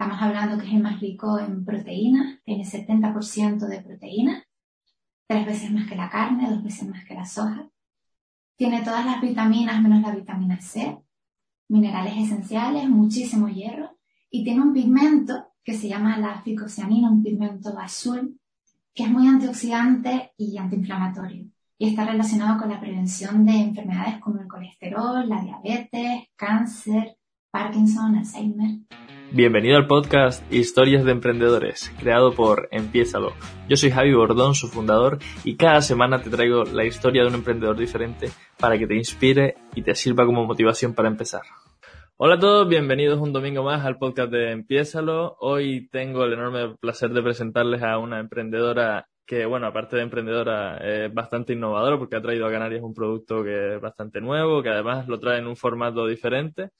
Estamos hablando que es el más rico en proteínas, tiene 70% de proteínas, tres veces más que la carne, dos veces más que la soja. Tiene todas las vitaminas menos la vitamina C, minerales esenciales, muchísimo hierro y tiene un pigmento que se llama la ficocianina, un pigmento azul, que es muy antioxidante y antiinflamatorio y está relacionado con la prevención de enfermedades como el colesterol, la diabetes, cáncer, Parkinson, Alzheimer. Bienvenido al podcast Historias de Emprendedores, creado por Empiézalo. Yo soy Javi Bordón, su fundador, y cada semana te traigo la historia de un emprendedor diferente para que te inspire y te sirva como motivación para empezar. Hola a todos, bienvenidos un domingo más al podcast de Empiézalo. Hoy tengo el enorme placer de presentarles a una emprendedora que, bueno, aparte de emprendedora, es bastante innovadora porque ha traído a Canarias un producto que es bastante nuevo, que además lo trae en un formato diferente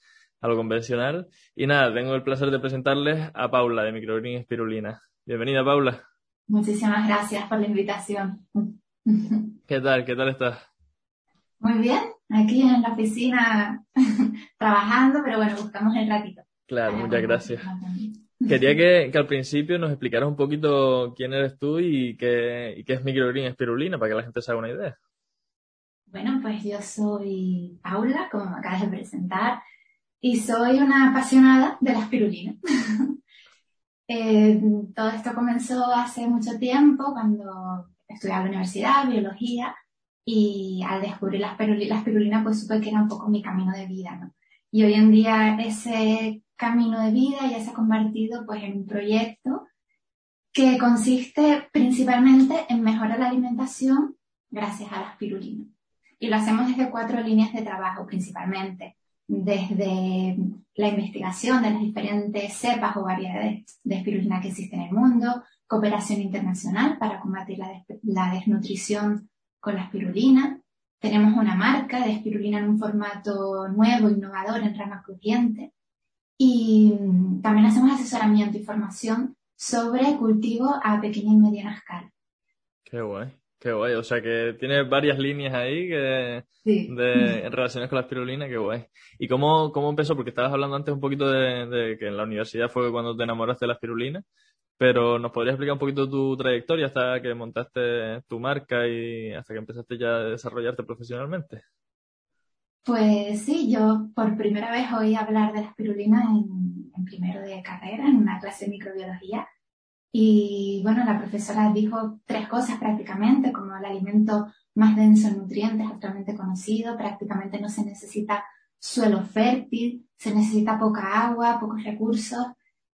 a lo convencional. Y nada, tengo el placer de presentarles a Paula de Microgreen Espirulina. Bienvenida, Paula. Muchísimas gracias por la invitación. ¿Qué tal? ¿Qué tal estás? Muy bien, aquí en la oficina trabajando, pero bueno, buscamos el ratito. Claro, muchas gracias. Quería que, al principio nos explicaras un poquito quién eres tú y qué, y qué es Microgreen Espirulina para que la gente se haga una idea. Bueno, pues yo soy Paula, como me acabas de presentar, y soy una apasionada de la espirulina. Eh, todo esto comenzó hace mucho tiempo, cuando estudiaba en la universidad, biología, y al descubrir la espirulina, pues supe que era un poco mi camino de vida, ¿no? Y hoy en día ese camino de vida ya se ha convertido pues en un proyecto que consiste principalmente en mejorar la alimentación gracias a la espirulina. Y lo hacemos desde cuatro líneas de trabajo principalmente, desde la investigación de las diferentes cepas o variedades de espirulina que existen en el mundo, cooperación internacional para combatir la desnutrición con la espirulina. Tenemos una marca de espirulina en un formato nuevo, innovador, en rama crujiente. Y también hacemos asesoramiento y formación sobre cultivo a pequeña y mediana escala. Qué guay, qué guay. O sea que tiene varias líneas ahí que de, en relaciones con la espirulina, qué guay. ¿Y cómo, cómo empezó? Porque estabas hablando antes un poquito de, de, que en la universidad fue cuando te enamoraste de la espirulina. Pero ¿nos podrías explicar un poquito tu trayectoria hasta que montaste tu marca y hasta que empezaste ya a desarrollarte profesionalmente? Pues sí, yo por primera vez oí hablar de la espirulina en, en primero de carrera, en una clase de microbiología. Y bueno, la profesora dijo tres cosas prácticamente, como el alimento más denso en nutrientes actualmente conocido, prácticamente no se necesita suelo fértil, se necesita poca agua, pocos recursos,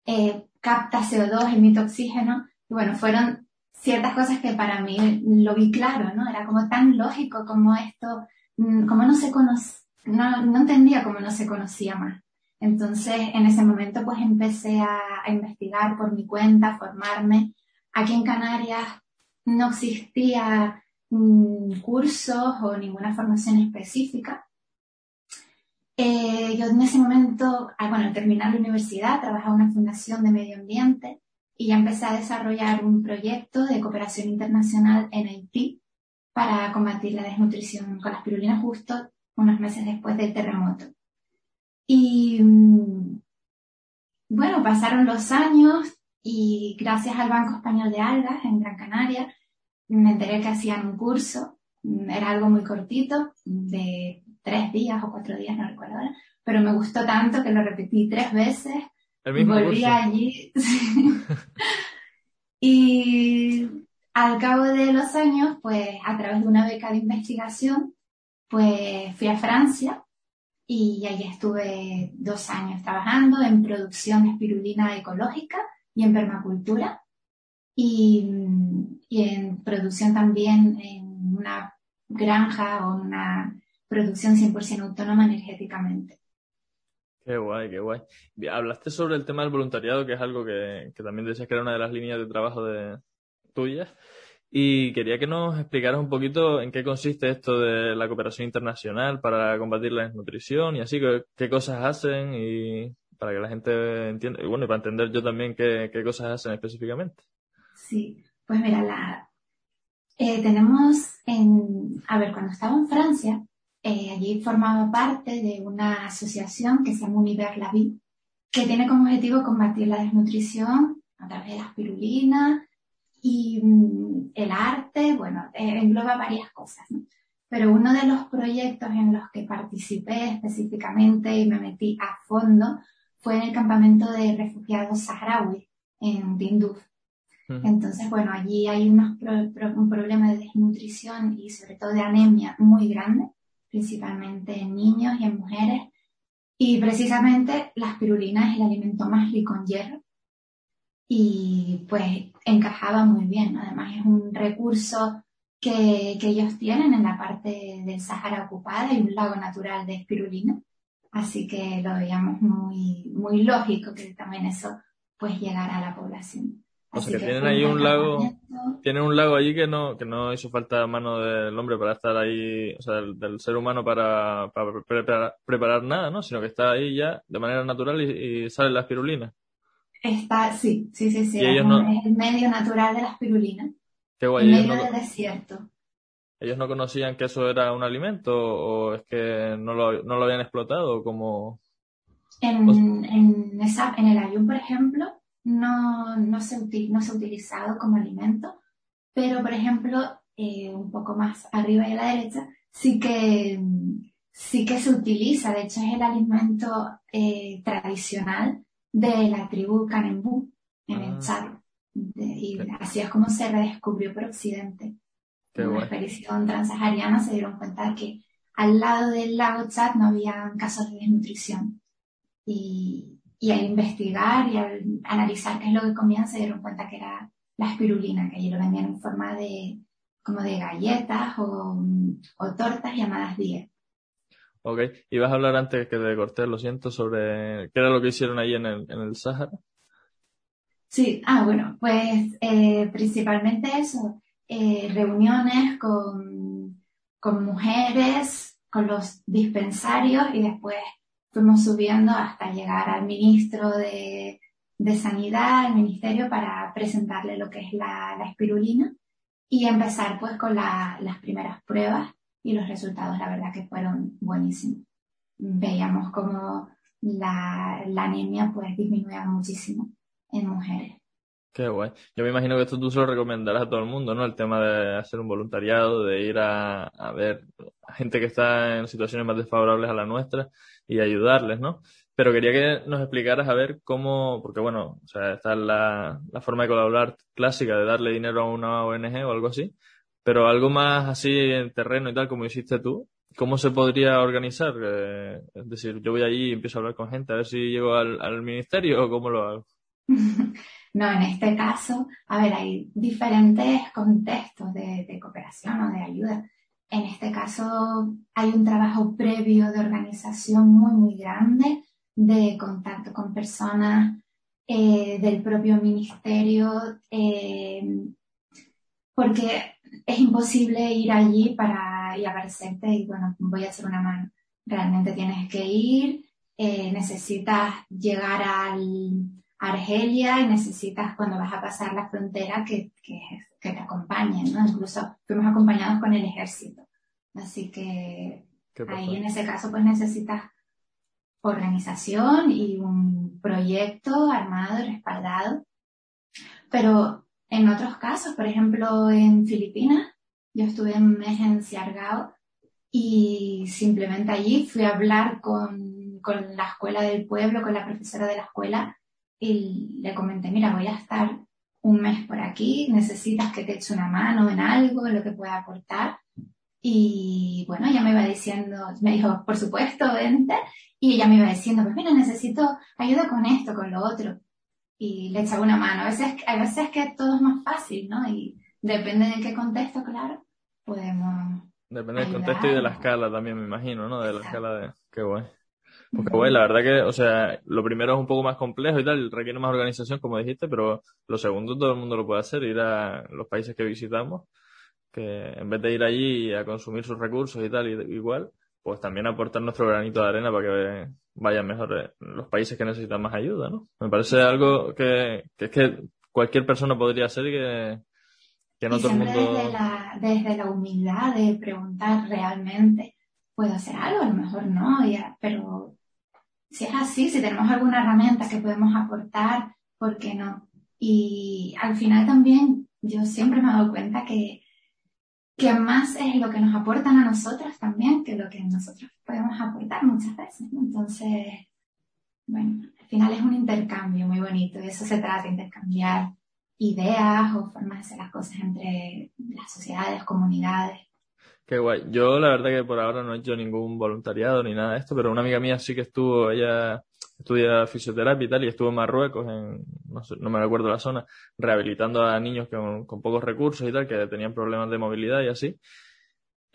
eh, capta CO2, emite oxígeno. Y bueno, fueron ciertas cosas que para mí lo vi claro, ¿no? Era como tan lógico como esto, mm, como no se conoce, no, no entendía cómo no se conocía más. Entonces, en ese momento, pues empecé a, investigar por mi cuenta, formarme. Aquí en Canarias no existía mm, cursos o ninguna formación específica. Eh, yo en ese momento, ah, bueno, al terminar la universidad, trabajaba en una fundación de medio ambiente y ya empecé a desarrollar un proyecto de cooperación internacional en Haití para combatir la desnutrición con la espirulina justo unos meses después del terremoto. Y mm, bueno, pasaron los años y gracias al Banco Español de Algas en Gran Canaria me enteré que hacían un curso, era algo muy cortito, de tres días o cuatro días, no recuerdo ahora, pero me gustó tanto que lo repetí tres veces. Volví allí. y al cabo de los años, pues a través de una beca de investigación, pues fui a Francia y allí estuve dos años trabajando en producción de espirulina ecológica y en permacultura y, y en producción también en una granja o una producción 100% autónoma energéticamente. Qué guay, qué guay. Hablaste sobre el tema del voluntariado, que es algo que, que también decías que era una de las líneas de trabajo de tuyas. Y quería que nos explicaras un poquito en qué consiste esto de la cooperación internacional para combatir la desnutrición y así, qué, qué cosas hacen y para que la gente entienda, y bueno, y para entender yo también qué, qué cosas hacen específicamente. Sí, pues mira, la, eh, tenemos en, a ver, cuando estaba en Francia, eh, allí formaba parte de una asociación que se llama Univers La Vie, que tiene como objetivo combatir la desnutrición a través de la espirulina y mm, el arte, bueno, eh, engloba varias cosas, ¿no? Pero uno de los proyectos en los que participé específicamente y me metí a fondo fue en el campamento de refugiados saharauis en Tinduf. Entonces, bueno, allí hay unos un problema de desnutrición y sobre todo de anemia muy grande, principalmente en niños y en mujeres. Y precisamente la espirulina es el alimento más rico en hierro y pues encajaba muy bien. Además es un recurso que, que, ellos tienen en la parte del Sahara ocupada y un lago natural de espirulina. Así que lo veíamos muy, muy lógico que también eso pues llegara a la población. O sea que, tienen ahí un lago, tienen un lago allí que no, que no hizo falta mano del hombre para estar ahí, o sea, del, ser humano para, para preparar, nada, ¿no? Sino que está ahí ya de manera natural y, sale la espirulina. Está, sí, sí, sí, sí. Es, el medio natural de la espirulina. Qué guay. En medio del desierto. ¿Ellos no conocían que eso era un alimento o es que no lo, no lo habían explotado como...? En, en, esa, en el ayun, por ejemplo, no, no, se, no se ha utilizado como alimento, pero por ejemplo, eh, un poco más arriba y a la derecha, sí que, sí que se utiliza, de hecho es el alimento eh, tradicional de la tribu Canembú en el ah. Chad. y así es como se redescubrió por Occidente. en una expedición transsahariana se dieron cuenta de que al lado del lago Chad no había casos de desnutrición. Y, y al investigar y al analizar qué es lo que comían se dieron cuenta que era la espirulina, que allí lo vendían en forma de como de galletas o, tortas llamadas 10. Ok, y vas a hablar antes que te corté, lo siento, sobre qué era lo que hicieron ahí en el, en el Sáhara. Sí, ah, bueno, pues eh, principalmente eso, eh, reuniones con, con mujeres, con los dispensarios y después fuimos subiendo hasta llegar al ministro de, Sanidad, al ministerio, para presentarle lo que es la, espirulina y empezar pues con las primeras pruebas y los resultados la verdad que fueron buenísimos. Veíamos como la, la anemia pues disminuía muchísimo en mujeres. Qué guay. Yo me imagino que esto tú se lo recomendarás a todo el mundo, ¿no? El tema de hacer un voluntariado, de ir a, a ver a gente que está en situaciones más desfavorables a la nuestra y ayudarles, ¿no? Pero quería que nos explicaras a ver cómo, porque bueno, o sea, está la, la forma de colaborar clásica de darle dinero a una ONG o algo así, pero algo más así en terreno y tal, como hiciste tú, ¿cómo se podría organizar? Eh, es decir, yo voy allí y empiezo a hablar con gente, a ver si llego al, ministerio o cómo lo hago. No, en este caso, a ver, hay diferentes contextos de, de, cooperación o de ayuda. En este caso hay un trabajo previo de organización muy, muy grande, de contacto con personas eh, del propio ministerio, eh, porque es imposible ir allí para y aparecerte y bueno, voy a hacer una mano. Realmente tienes que ir, eh, necesitas llegar al, a Argelia y necesitas cuando vas a pasar la frontera que, que, que te acompañen, ¿no? Incluso fuimos acompañados con el ejército. Así que ahí en ese caso pues necesitas organización y un proyecto armado y respaldado. Pero en otros casos, por ejemplo en Filipinas, yo estuve un mes en Siargao y simplemente allí fui a hablar con, con la escuela del pueblo, con la profesora de la escuela y le comenté, mira, voy a estar un mes por aquí, necesitas que te eche una mano en algo, en lo que pueda aportar. Y bueno, ella me iba diciendo, me dijo, por supuesto, vente. Y ella me iba diciendo, pues mira, necesito ayuda con esto, con lo otro. Y le echaba una mano. A veces, a veces que todo es más fácil, ¿no? Y depende de qué contexto, claro, podemos. Depende del contexto y de la escala también, me imagino, ¿no? De la escala de. Qué guay. Porque, bueno, la verdad que, o sea, lo primero es un poco más complejo y tal, requiere más organización, como dijiste, pero lo segundo todo el mundo lo puede hacer, ir a los países que visitamos, que en vez de ir allí a consumir sus recursos y tal, igual, pues también aportar nuestro granito de arena para que vayan mejor los países que necesitan más ayuda, ¿no? Me parece algo que, que es que cualquier persona podría hacer y que, que no todo el mundo... Desde la, desde la humildad de preguntar realmente, ¿puedo hacer algo? A lo mejor no, ya, pero si es así, si tenemos alguna herramienta que podemos aportar, ¿por qué no? Y al final también yo siempre me he dado cuenta que, que más es lo que nos aportan a nosotros también que lo que nosotros podemos aportar muchas veces. Entonces, bueno, al final es un intercambio muy bonito y eso se trata, intercambiar ideas o formas de hacer las cosas entre las sociedades, comunidades. Qué guay. Yo la verdad que por ahora no he hecho ningún voluntariado ni nada de esto, pero una amiga mía sí que estuvo, ella estudia fisioterapia y tal, y estuvo en Marruecos, en, no, sé, no me recuerdo la zona, rehabilitando a niños con, con pocos recursos y tal, que tenían problemas de movilidad y así.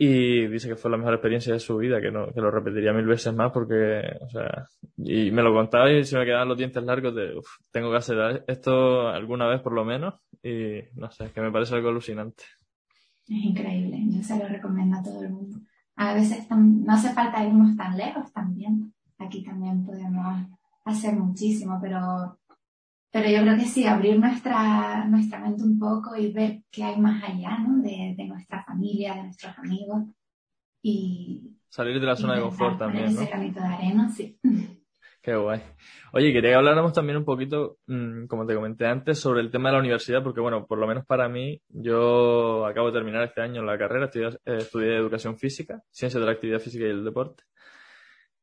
Y dice que fue la mejor experiencia de su vida, que, no, que lo repetiría mil veces más porque, o sea, y me lo contaba y se me quedaban los dientes largos de, uff, tengo que hacer esto alguna vez por lo menos y no sé, que me parece algo alucinante. Es increíble, yo se lo recomiendo a todo el mundo. A veces no hace falta irnos tan lejos también. Aquí también podemos hacer muchísimo, pero, pero yo creo que sí, abrir nuestra, nuestra mente un poco y ver qué hay más allá, ¿no? De, de nuestra familia, de nuestros amigos y... Salir de la zona de confort también, ¿no? Ese granito de arena, sí. Qué guay. Oye, quería que habláramos también un poquito, mm, como te comenté antes, sobre el tema de la universidad, porque bueno, por lo menos para mí, yo acabo de terminar este año la carrera, estudié, eh, estudié educación física, ciencia de la actividad física y el deporte.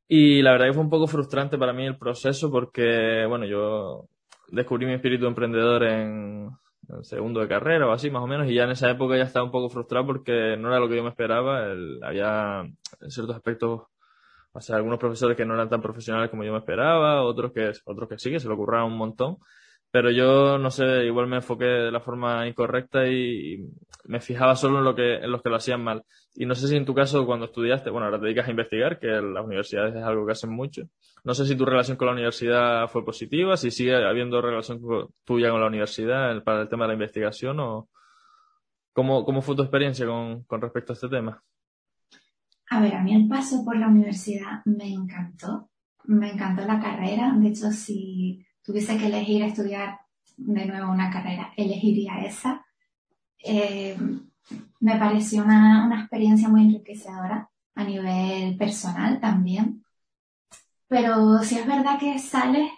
Y la verdad que fue un poco frustrante para mí el proceso porque, bueno, yo descubrí mi espíritu emprendedor en, en segundo de carrera o así más o menos y ya en esa época ya estaba un poco frustrado porque no era lo que yo me esperaba, había ciertos aspectos o sea, algunos profesores que no eran tan profesionales como yo me esperaba, otros que, otros que sí, que se lo ocurraban un montón. Pero yo, no sé, igual me enfoqué de la forma incorrecta y, me fijaba solo en, lo que, en los que lo hacían mal. Y no sé si en tu caso, cuando estudiaste, bueno, ahora te dedicas a investigar, que las universidades es algo que hacen mucho. No sé si tu relación con la universidad fue positiva, si sigue habiendo relación tuya con la universidad para el tema de la investigación o cómo, cómo fue tu experiencia con, con respecto a este tema. A ver, a mí el paso por la universidad me encantó, me encantó la carrera, de hecho si tuviese que elegir estudiar de nuevo una carrera, elegiría esa. Eh, me pareció una, una experiencia muy enriquecedora a nivel personal también, pero sí es verdad que sales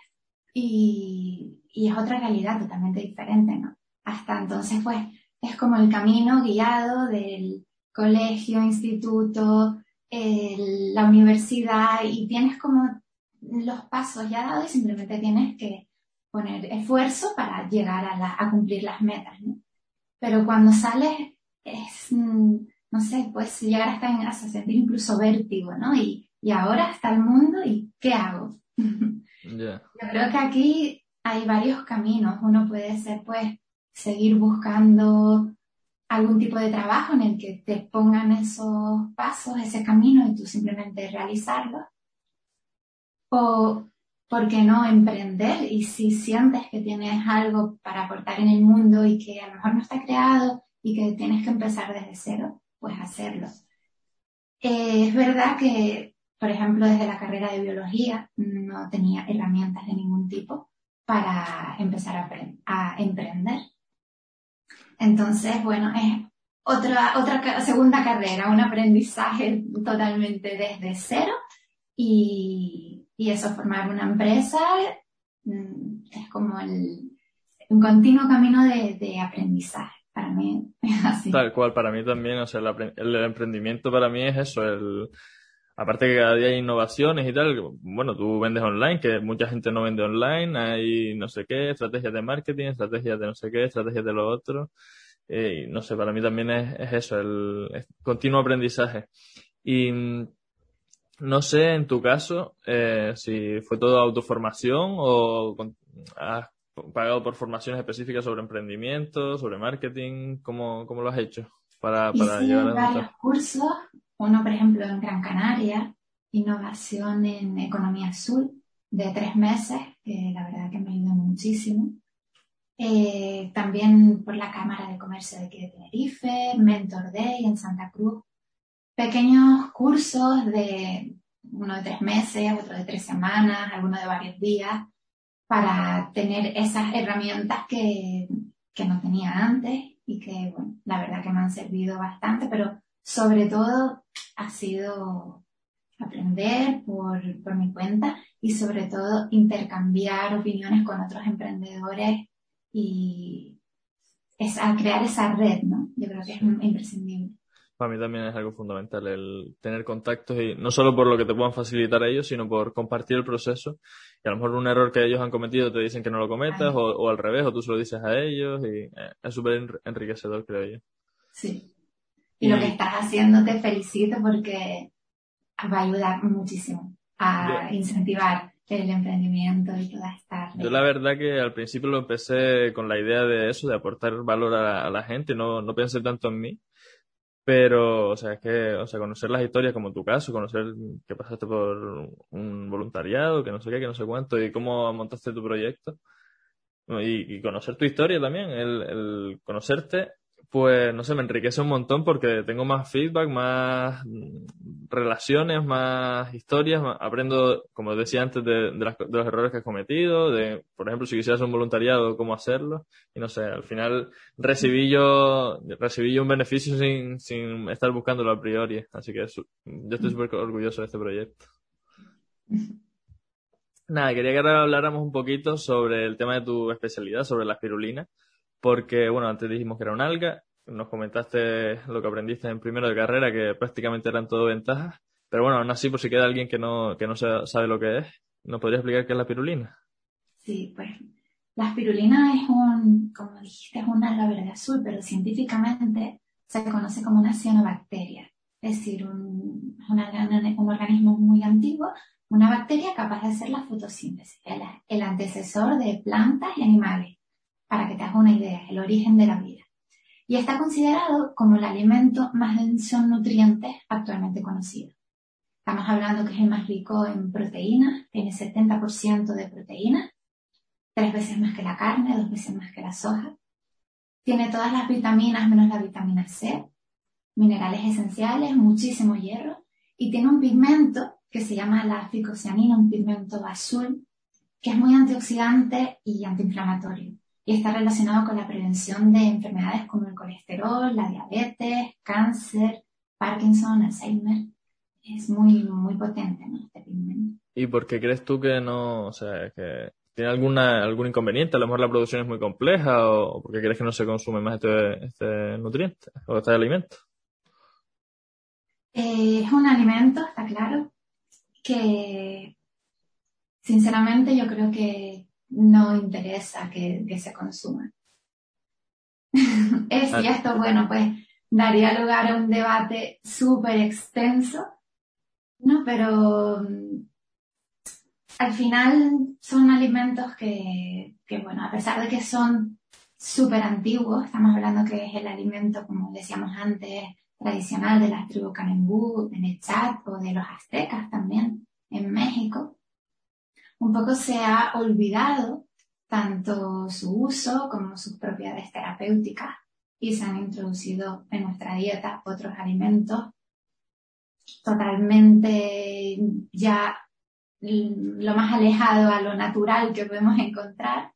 y, y es otra realidad totalmente diferente, ¿no? Hasta entonces, pues, es como el camino guiado del colegio, instituto, la universidad y tienes como los pasos ya dados y simplemente tienes que poner esfuerzo para llegar a, a cumplir las metas, ¿no? Pero cuando sales es, mm, no sé, puedes llegar hasta en, a sentir incluso vértigo, ¿no? Y, y ahora está el mundo y ¿qué hago? Yo creo que aquí hay varios caminos. Uno puede ser, pues, seguir buscando algún tipo de trabajo en el que te pongan esos pasos, ese camino y tú simplemente realizarlo. O, ¿por qué no emprender? Y si sientes que tienes algo para aportar en el mundo y que a lo mejor no está creado y que tienes que empezar desde cero, pues hacerlo. Eh, es verdad que, por ejemplo, desde la carrera de biología no tenía herramientas de ningún tipo para empezar a, a emprender. Entonces, bueno, es otra, otra segunda carrera, un aprendizaje totalmente desde cero y, y eso, formar una empresa mm, es como el, un continuo camino de, aprendizaje. Para mí así. Tal cual, para mí también, o sea, el, el emprendimiento para mí es eso, el, aparte que cada día hay innovaciones y tal, bueno, tú vendes online, que mucha gente no vende online, hay no sé qué, estrategias de marketing, estrategias de no sé qué, estrategias de lo otro. Eh, no sé, para mí también es, eso, el, continuo aprendizaje. Y mm, no sé, en tu caso, eh, si fue todo autoformación o has pagado por formaciones específicas sobre emprendimiento, sobre marketing, ¿cómo, cómo lo has hecho para, para llegar a varios cursos, uno por ejemplo en Gran Canaria, innovación en economía azul, de tres meses, que la verdad que me ayudó muchísimo. Eh, también por la Cámara de Comercio de aquí de Tenerife, Mentor Day en Santa Cruz, pequeños cursos de uno de tres meses, otro de tres semanas, alguno de varios días, para tener esas herramientas que, que no tenía antes y que, bueno, la verdad que me han servido bastante, pero sobre todo ha sido, aprender por, por mi cuenta y sobre todo intercambiar opiniones con otros emprendedores y es a crear esa red, ¿no? Yo creo que es imprescindible. Para mí también es algo fundamental el tener contactos y no solo por lo que te puedan facilitar a ellos, sino por compartir el proceso. Y a lo mejor un error que ellos han cometido te dicen que no lo cometas o, o, al revés, o tú se lo dices a ellos y eh, es súper enriquecedor, creo yo. Sí. Y, y, lo que estás haciendo te felicito porque va a ayudar muchísimo a incentivar el emprendimiento y toda esta Yo la verdad que al principio lo empecé con la idea de eso, de aportar valor a, la gente, no, no pensé tanto en mí, pero, o sea, es que, o sea, conocer las historias como tu caso, conocer que pasaste por un voluntariado, que no sé qué, que no sé cuánto, y cómo montaste tu proyecto, y, y conocer tu historia también, el, el conocerte pues no sé, me enriquece un montón porque tengo más feedback, más relaciones, más historias, aprendo, como decía antes, de, de, los errores que has cometido, de, por ejemplo, si quisieras un voluntariado, cómo hacerlo, y no sé, al final recibí yo, recibí yo un beneficio sin, sin estar buscándolo a priori, así que yo estoy súper orgulloso de este proyecto. Nada, quería que ahora habláramos un poquito sobre el tema de tu especialidad, sobre la espirulina porque, bueno, antes dijimos que era un alga, nos comentaste lo que aprendiste en primero de carrera, que prácticamente eran todo ventajas, pero bueno, aún así, por si queda alguien que no, que no sabe lo que es, ¿nos podría explicar qué es la pirulina? Sí, pues la espirulina es un, como dijiste, es un alga verde azul, pero científicamente se conoce como una cianobacteria, es decir, un, un, organismo muy antiguo, una bacteria capaz de hacer la fotosíntesis, el antecesor de plantas y animales para que te hagas una idea, el origen de la vida. Y está considerado como el alimento más denso en nutrientes actualmente conocido. Estamos hablando que es el más rico en proteínas, tiene 70% de proteínas, tres veces más que la carne, dos veces más que la soja. Tiene todas las vitaminas menos la vitamina C, minerales esenciales, muchísimo hierro y tiene un pigmento que se llama la ficocianina, un pigmento azul, que es muy antioxidante y antiinflamatorio y está relacionado con la prevención de enfermedades como el colesterol, la diabetes, cáncer, Parkinson, Alzheimer. Es muy, muy potente, ¿no? Este pigmento. ¿Y por qué crees tú que no, o sea, que tiene alguna, algún inconveniente? A lo mejor la producción es muy compleja o por qué crees que no se consume más este, este nutriente o este alimento? Eh, es un alimento, está claro, que sinceramente yo creo que no interesa que, se consuma. es, y esto, bueno, pues daría lugar a un debate súper extenso, ¿no? Pero mm, al final son alimentos que, que, bueno, a pesar de que son súper antiguos, estamos hablando que es el alimento, como decíamos antes, tradicional de las tribus Canembú, en el Chat o de los aztecas también en México, un poco se ha olvidado tanto su uso como sus propiedades terapéuticas y se han introducido en nuestra dieta otros alimentos totalmente ya lo más alejado a lo natural que podemos encontrar.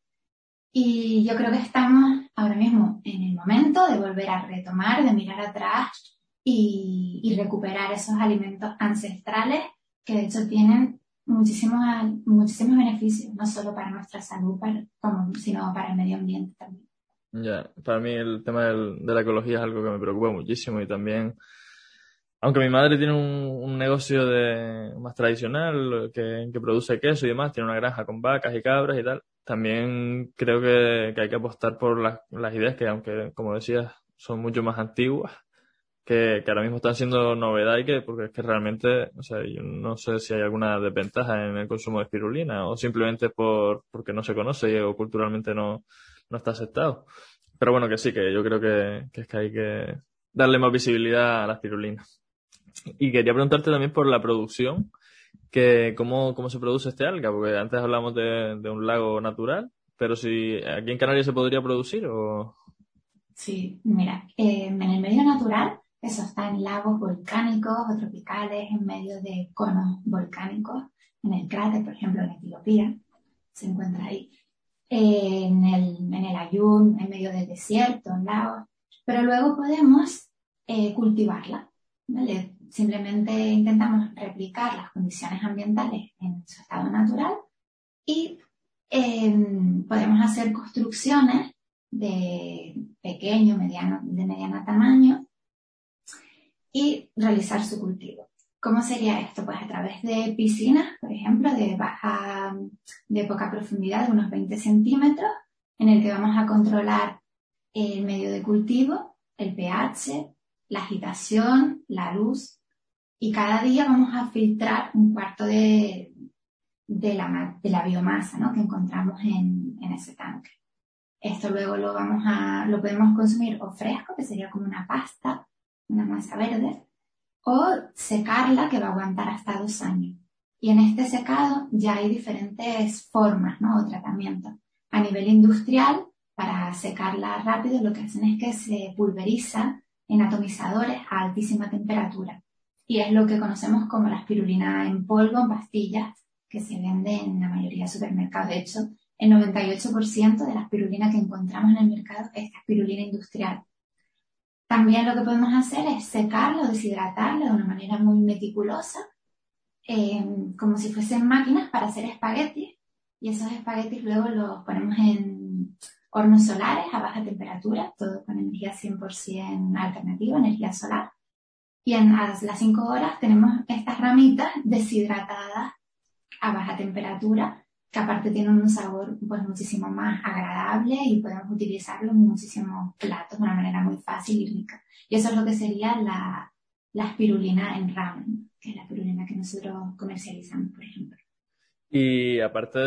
Y yo creo que estamos ahora mismo en el momento de volver a retomar, de mirar atrás y, recuperar esos alimentos ancestrales que de hecho tienen muchísimos, muchísimos beneficios, no solo para nuestra salud, sino para el medio ambiente también. Ya, para mí el tema del, de la ecología es algo que me preocupa muchísimo y también, aunque mi madre tiene un, un negocio de, más tradicional que, que, produce queso y demás, tiene una granja con vacas y cabras y tal, también creo que, que hay que apostar por las, las ideas que, aunque como decías, son mucho más antiguas, que, que, ahora mismo están siendo novedad y que, porque es que realmente, o sea, yo no sé si hay alguna desventaja en el consumo de espirulina o simplemente por, porque no se conoce o culturalmente no, no está aceptado. Pero bueno, que sí, que yo creo que, que es que hay que darle más visibilidad a la espirulina. Y quería preguntarte también por la producción, que cómo, cómo se produce este alga, porque antes hablamos de, de un lago natural, pero si aquí en Canarias se podría producir o... Sí, mira, eh, en el medio natural eso está en lagos volcánicos o tropicales, en medio de conos volcánicos, en el cráter, por ejemplo, en Etiopía, se encuentra ahí. En el, en el Ayun, en medio del desierto, en lagos. Pero luego podemos eh, cultivarla, ¿vale? simplemente intentamos replicar las condiciones ambientales en su estado natural y em, podemos hacer construcciones de pequeño, mediano, de mediano tamaño y realizar su cultivo. ¿Cómo sería esto? Pues a través de piscinas, por ejemplo, de poca profundidad, unos 20 centímetros, en el que vamos a controlar el medio de cultivo, el pH, la agitación, la luz, y cada día vamos a filtrar un cuarto de, de la, biomasa ¿no? que encontramos en, en, ese tanque. Esto luego lo vamos a, lo podemos consumir o fresco, que sería como una pasta, una masa verde, o secarla que va a aguantar hasta dos años. Y en este secado ya hay diferentes formas, ¿no? O tratamientos. A nivel industrial, para secarla rápido, lo que hacen es que se pulveriza en atomizadores a altísima temperatura. Y es lo que conocemos como la espirulina en polvo, en pastillas, que se vende en la mayoría de supermercados. De hecho, el 98% de la espirulina que encontramos en el mercado es espirulina industrial. También lo que podemos hacer es secarlo, deshidratarlo de una manera muy meticulosa, em, como si fuesen máquinas para hacer espaguetis. Y esos espaguetis luego los ponemos en hornos solares a baja temperatura, todo con energía 100% alternativa, energía solar. Y en las 5 horas tenemos estas ramitas deshidratadas a baja temperatura que aparte tiene un sabor pues muchísimo más agradable y podemos utilizarlo en muchísimos platos de una manera muy fácil y rica. Y eso es lo que sería la, la espirulina en ramen, que es la espirulina que nosotros comercializamos, por ejemplo. Y aparte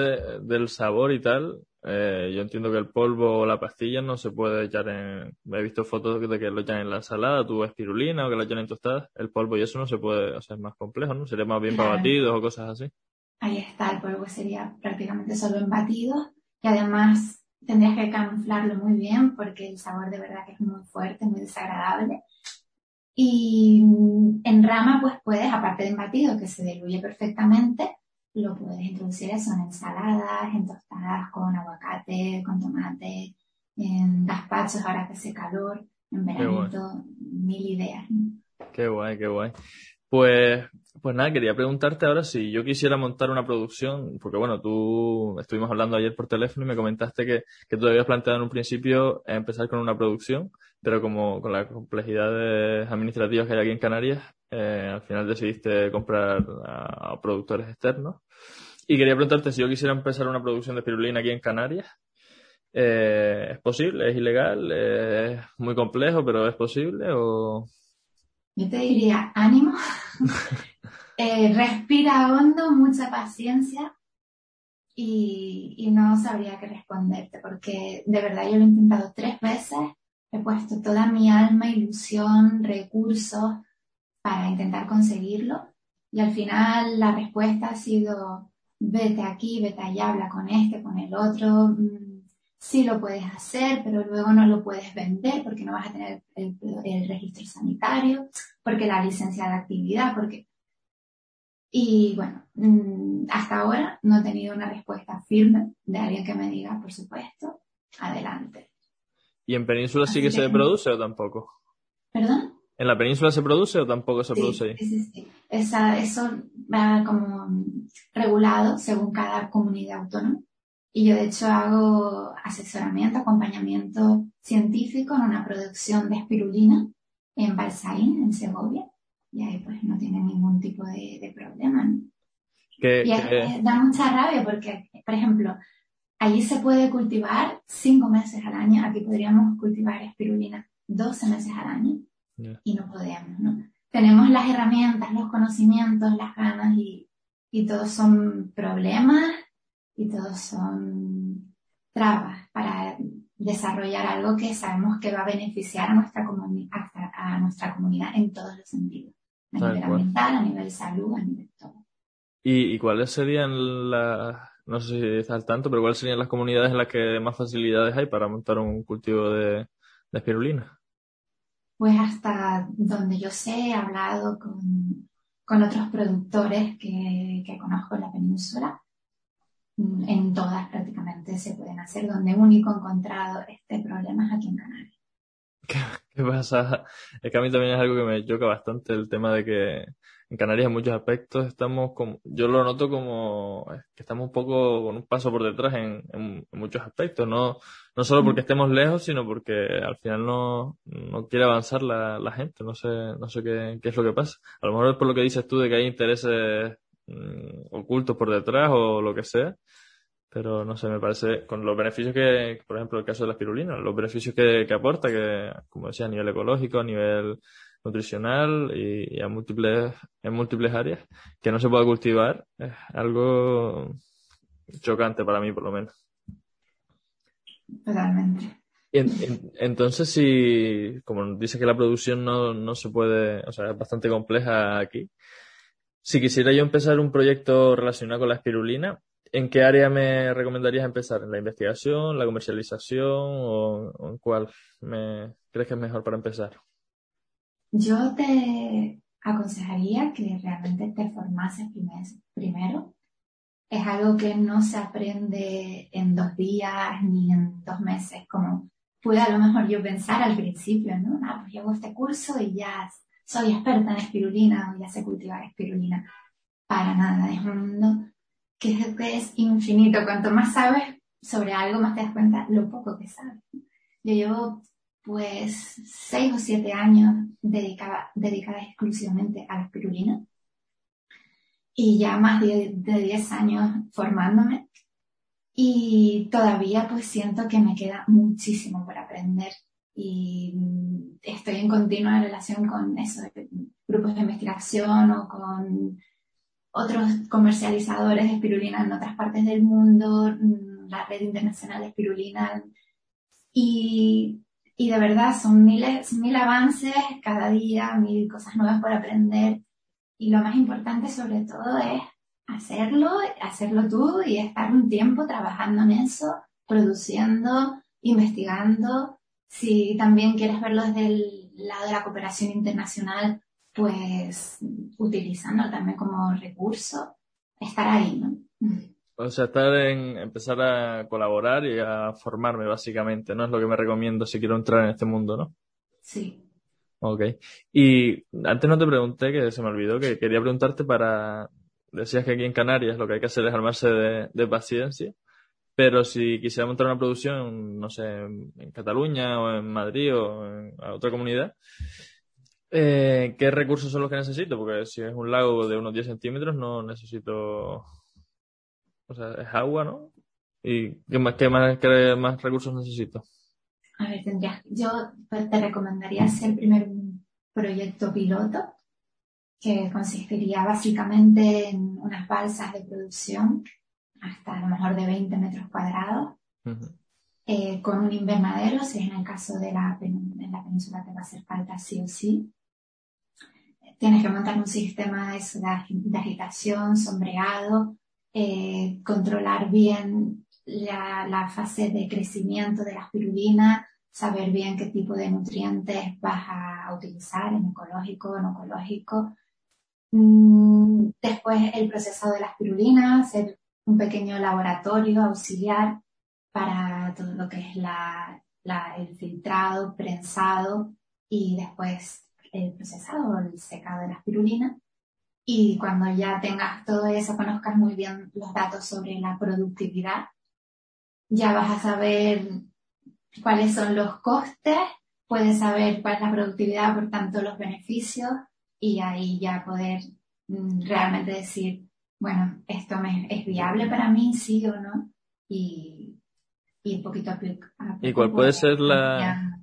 del sabor y tal, eh, yo entiendo que el polvo o la pastilla no se puede echar en... He visto fotos de que lo echan en la ensalada, tu espirulina o que lo echan en tostadas. El polvo y eso no se puede, o sea, es más complejo, ¿no? Sería más bien para batidos o cosas así. Ahí está, el polvo sería prácticamente solo en batidos y además tendrías que camuflarlo muy bien porque el sabor de verdad que es muy fuerte, muy desagradable. Y en rama pues puedes, aparte de en batido que se diluye perfectamente, lo puedes introducir eso en ensaladas, en tostadas con aguacate, con tomate, en gazpachos ahora que hace calor, en verano, mil ideas. Qué guay, qué guay. Pues, pues nada, quería preguntarte ahora si yo quisiera montar una producción, porque bueno, tú estuvimos hablando ayer por teléfono y me comentaste que, que tú habías planteado en un principio empezar con una producción, pero como con las complejidades administrativas que hay aquí en Canarias, eh, al final decidiste comprar a, productores externos. Y quería preguntarte si yo quisiera empezar una producción de espirulina aquí en Canarias. Eh, ¿Es posible? ¿Es ilegal? ¿Es muy complejo, pero es posible? ¿O yo te diría ánimo, eh, respira hondo, mucha paciencia y, no sabría qué responderte porque de verdad yo lo he intentado tres veces, he puesto toda mi alma, ilusión, recursos para intentar conseguirlo y al final la respuesta ha sido vete aquí, vete allá, habla con este, con el otro, mm, sí lo puedes hacer, pero luego no lo puedes vender porque no vas a tener el, registro sanitario, porque la licencia de actividad, porque... Y bueno, mm, hasta ahora no he tenido una respuesta firme de alguien que me diga, por supuesto, adelante. ¿Y en Península sí que, se produce o tampoco? ¿Perdón? ¿En la península se produce o tampoco se produce ahí? Sí, sí, sí. eso va como regulado según cada comunidad autónoma. Y yo de hecho hago asesoramiento, acompañamiento científico en una producción de espirulina en Balsaín, en Segovia. Y ahí pues no tiene ningún tipo de, problema. y da mucha rabia porque, por ejemplo, allí se puede cultivar cinco meses al año, aquí podríamos cultivar espirulina 12 meses al año y no podemos, ¿no? Tenemos las herramientas, los conocimientos, las ganas y, y todos son problemas y todos son trabas para desarrollar algo que sabemos que va a beneficiar a nuestra, a, nuestra comunidad en todos los sentidos, a nivel ambiental, a nivel salud, a nivel todo. ¿Y, cuáles serían las, no sé si al tanto, pero cuáles serían las comunidades en las que más facilidades hay para montar un cultivo de, espirulina? Pues hasta donde yo sé, he hablado con, con otros productores que, que conozco en la península en todas prácticamente se pueden hacer, donde único encontrado este problema es aquí en Canarias. ¿Qué, pasa? Es que a mí también es algo que me choca bastante el tema de que en Canarias en muchos aspectos estamos como, yo lo noto como que estamos un poco con un paso por detrás en, en, muchos aspectos, no, no solo porque estemos lejos, sino porque al final no, no quiere avanzar la, la gente, no sé, no sé qué, qué es lo que pasa. A lo mejor es por lo que dices tú de que hay intereses mm, ocultos por detrás o lo que sea, pero no sé, me parece, con los beneficios que, por ejemplo, el caso de la espirulina, los beneficios que, que aporta, que, como decía, a nivel ecológico, a nivel nutricional y, a múltiples, en múltiples áreas, que no se pueda cultivar, es algo chocante para mí, por lo menos. Totalmente. entonces, si, como dice que la producción no, no se puede, o sea, es bastante compleja aquí, si quisiera yo empezar un proyecto relacionado con la espirulina, ¿en qué área me recomendarías empezar? ¿En la investigación, la comercialización o, en cuál me crees que es mejor para empezar? Yo te aconsejaría que realmente te formases primero. Es algo que no se aprende en dos días ni en dos meses, como pude a lo mejor yo pensar al principio, ¿no? Ah, pues hago este curso y ya soy experta en espirulina o ya sé cultivar espirulina. Para nada, es un mundo que es infinito. Cuanto más sabes sobre algo, más te das cuenta lo poco que sabes. Yo llevo pues seis o siete años dedicada, dedicada exclusivamente a la espirulina y ya más de, de diez años formándome y todavía pues siento que me queda muchísimo por aprender y estoy en continua relación con eso, grupos de investigación o con otros comercializadores de espirulina en otras partes del mundo, mm, la red internacional de espirulina. Y, y de verdad son miles, mil avances cada día, mil cosas nuevas por aprender. Y lo más importante sobre todo es hacerlo, hacerlo tú y estar un tiempo trabajando en eso, produciendo, investigando. Si también quieres verlo desde el lado de la cooperación internacional, pues utilizando también como recurso, estar ahí, ¿no? O sea, estar en, empezar a colaborar y a formarme, básicamente, ¿no? Es lo que me recomiendo si quiero entrar en este mundo, ¿no? Sí. Ok. Y antes no te pregunté, que se me olvidó, que quería preguntarte para... Decías que aquí en Canarias lo que hay que hacer es armarse de, de paciencia, pero si quisiera montar una producción, no sé, en Cataluña o en Madrid o en otra comunidad, eh, ¿Qué recursos son los que necesito? Porque si es un lago de unos 10 centímetros, no necesito. O sea, es agua, ¿no? ¿Y qué más, qué más, qué más recursos necesito? A ver, tendrías. Yo te recomendaría hacer primero un proyecto piloto que consistiría básicamente en unas balsas de producción hasta a lo mejor de 20 metros cuadrados. Eh, con un invernadero, si es en el caso de la, en la península te va a hacer falta sí o sí tienes que montar un sistema de, agitación, sombreado, eh, controlar bien la, fase de crecimiento de la espirulina, saber bien qué tipo de nutrientes vas a utilizar, en ecológico, no ecológico. Mm, después el procesado de la espirulina, hacer un pequeño laboratorio auxiliar para todo lo que es el filtrado, prensado y después el procesado o el secado de la espirulina. Y cuando ya tengas todo eso, conozcas muy bien los datos sobre la productividad, ya vas a saber cuáles son los costes, puedes saber cuál es la productividad, por tanto los beneficios, y ahí ya poder mm, realmente decir, bueno, esto me, es viable para mí, sí o no, y, y un poquito a, ¿Y cuál puede ser la,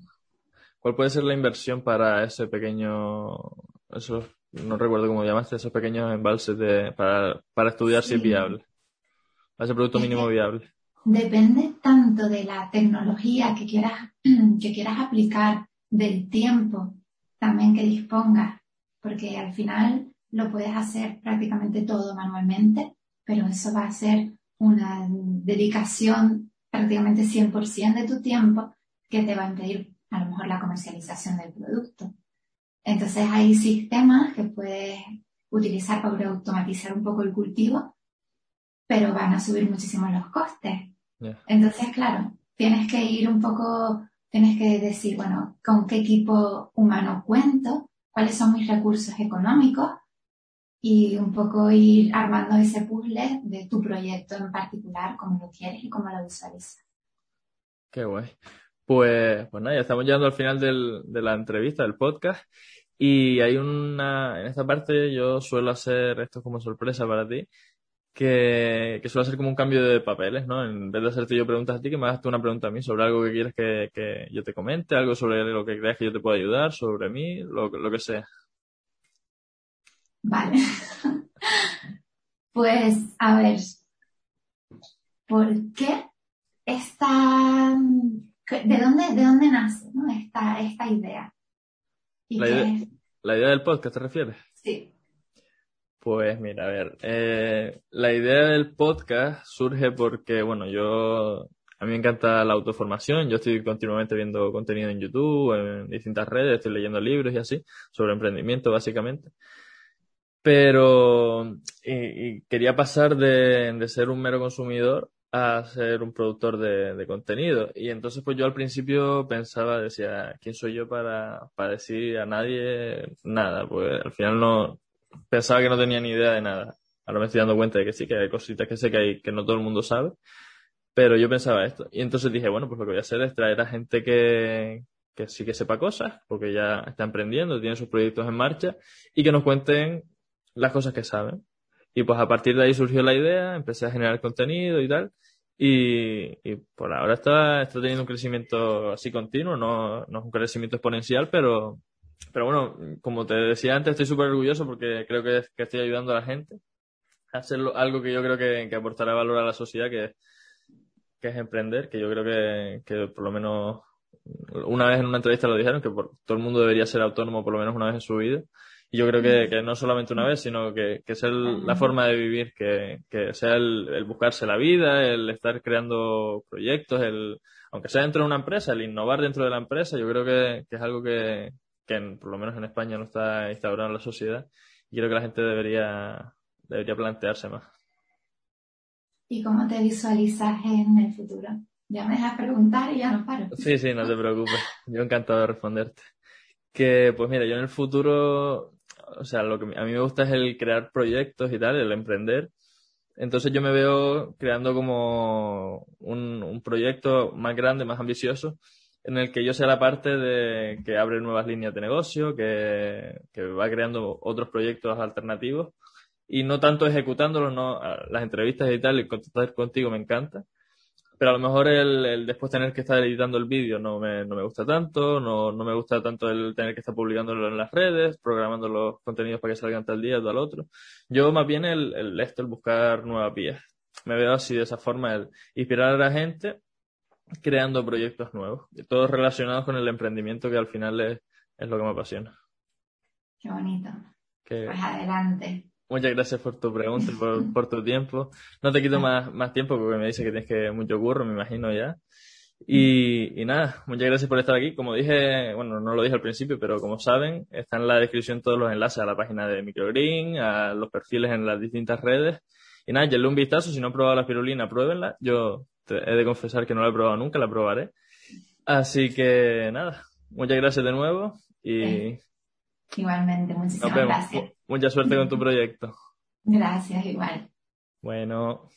¿Cuál puede ser la inversión para ese pequeño, eso, no recuerdo cómo llamaste, esos pequeños embalses de, para, para estudiar si es viable? Para ese producto mínimo viable. Depende tanto de la tecnología que quieras, que quieras aplicar, del tiempo también que dispongas, porque al final lo puedes hacer prácticamente todo manualmente, pero eso va a ser una dedicación prácticamente 100% de tu tiempo que te va a impedir a lo mejor la comercialización del producto. Entonces hay sistemas que puedes utilizar para automatizar un poco el cultivo, pero van a subir muchísimo los costes. Entonces, claro, tienes que ir un poco tienes que decir, bueno, con qué equipo humano cuento, cuáles son mis recursos económicos y un poco ir armando ese puzzle de tu proyecto en particular, cómo lo quieres y cómo lo visualizas. Qué guay. Pues, pues nada, ya estamos llegando al final del, de la entrevista, del podcast. Y hay una, en esta parte yo suelo hacer esto como sorpresa para ti, que, que suele ser como un cambio de papeles, ¿no? En vez de hacerte yo preguntas a ti, que me hagas tú una pregunta a mí sobre algo que quieres que, que yo te comente, algo sobre lo que creas que yo te pueda ayudar, sobre mí, lo, lo que sea. Vale. pues, a ver, ¿por qué esta, de dónde, de dónde nace ¿no? esta, esta idea? La idea, la idea del podcast, ¿te refieres? Sí. Pues mira, a ver, eh, la idea del podcast surge porque, bueno, yo, a mí me encanta la autoformación, yo estoy continuamente viendo contenido en YouTube, en distintas redes, estoy leyendo libros y así, sobre emprendimiento básicamente. Pero, y, quería pasar de, de, ser un mero consumidor a ser un productor de, de, contenido. Y entonces, pues yo al principio pensaba, decía, ¿quién soy yo para, para decir a nadie nada? Pues al final no, pensaba que no tenía ni idea de nada. Ahora me estoy dando cuenta de que sí, que hay cositas que sé que hay que no todo el mundo sabe. Pero yo pensaba esto. Y entonces dije, bueno, pues lo que voy a hacer es traer a gente que, que sí que sepa cosas, porque ya está emprendiendo, tiene sus proyectos en marcha, y que nos cuenten las cosas que saben. Y pues a partir de ahí surgió la idea, empecé a generar contenido y tal. Y, y por ahora está, está teniendo un crecimiento así continuo, no, no es un crecimiento exponencial, pero, pero bueno, como te decía antes, estoy súper orgulloso porque creo que, que, estoy ayudando a la gente a hacer algo que yo creo que, que aportará valor a la sociedad, que, que es emprender, que yo creo que, que por lo menos una vez en una entrevista lo dijeron, que por, todo el mundo debería ser autónomo por lo menos una vez en su vida. Y yo creo que, que no solamente una vez, sino que, que sea la forma de vivir, que, que sea el, el, buscarse la vida, el estar creando proyectos, el, aunque sea dentro de una empresa, el innovar dentro de la empresa, yo creo que, que es algo que, que en, por lo menos en España no está instaurado en la sociedad y creo que la gente debería, debería plantearse más. ¿Y cómo te visualizas en el futuro? Ya me dejas preguntar y ya no paro. Sí, sí, no te preocupes. Yo encantado de responderte. Que, pues mira, yo en el futuro o sea, lo que a mí me gusta es el crear proyectos y tal, el emprender. Entonces yo me veo creando como un, proyecto más grande, más ambicioso, en el que yo sea la parte de que abre nuevas líneas de negocio, que, va creando otros proyectos alternativos y no tanto ejecutándolos, no, las entrevistas y tal, y contactar contigo me encanta, pero a lo mejor el, el, después tener que estar editando el vídeo no me, no me gusta tanto, no, no me gusta tanto el tener que estar publicándolo en las redes, programando los contenidos para que salgan tal día, tal otro. Yo más bien el, el esto, el buscar nuevas vías. Me veo así de esa forma, el inspirar a la gente creando proyectos nuevos, todos relacionados con el emprendimiento que al final es, es lo que me apasiona. Qué bonito. Que... Pues adelante. Muchas gracias por tu pregunta por, por, tu tiempo. No te quito más, más tiempo porque me dice que tienes que mucho curro, me imagino ya. Y, y, nada, muchas gracias por estar aquí. Como dije, bueno, no lo dije al principio, pero como saben, están en la descripción todos los enlaces a la página de Microgreen, a los perfiles en las distintas redes. Y nada, denle un vistazo. Si no han probado la espirulina, pruébenla. Yo he de confesar que no la he probado nunca, la probaré. Así que nada, muchas gracias de nuevo y Igualmente, muchísimas gracias. Mucha suerte con tu proyecto. Gracias, igual. Bueno.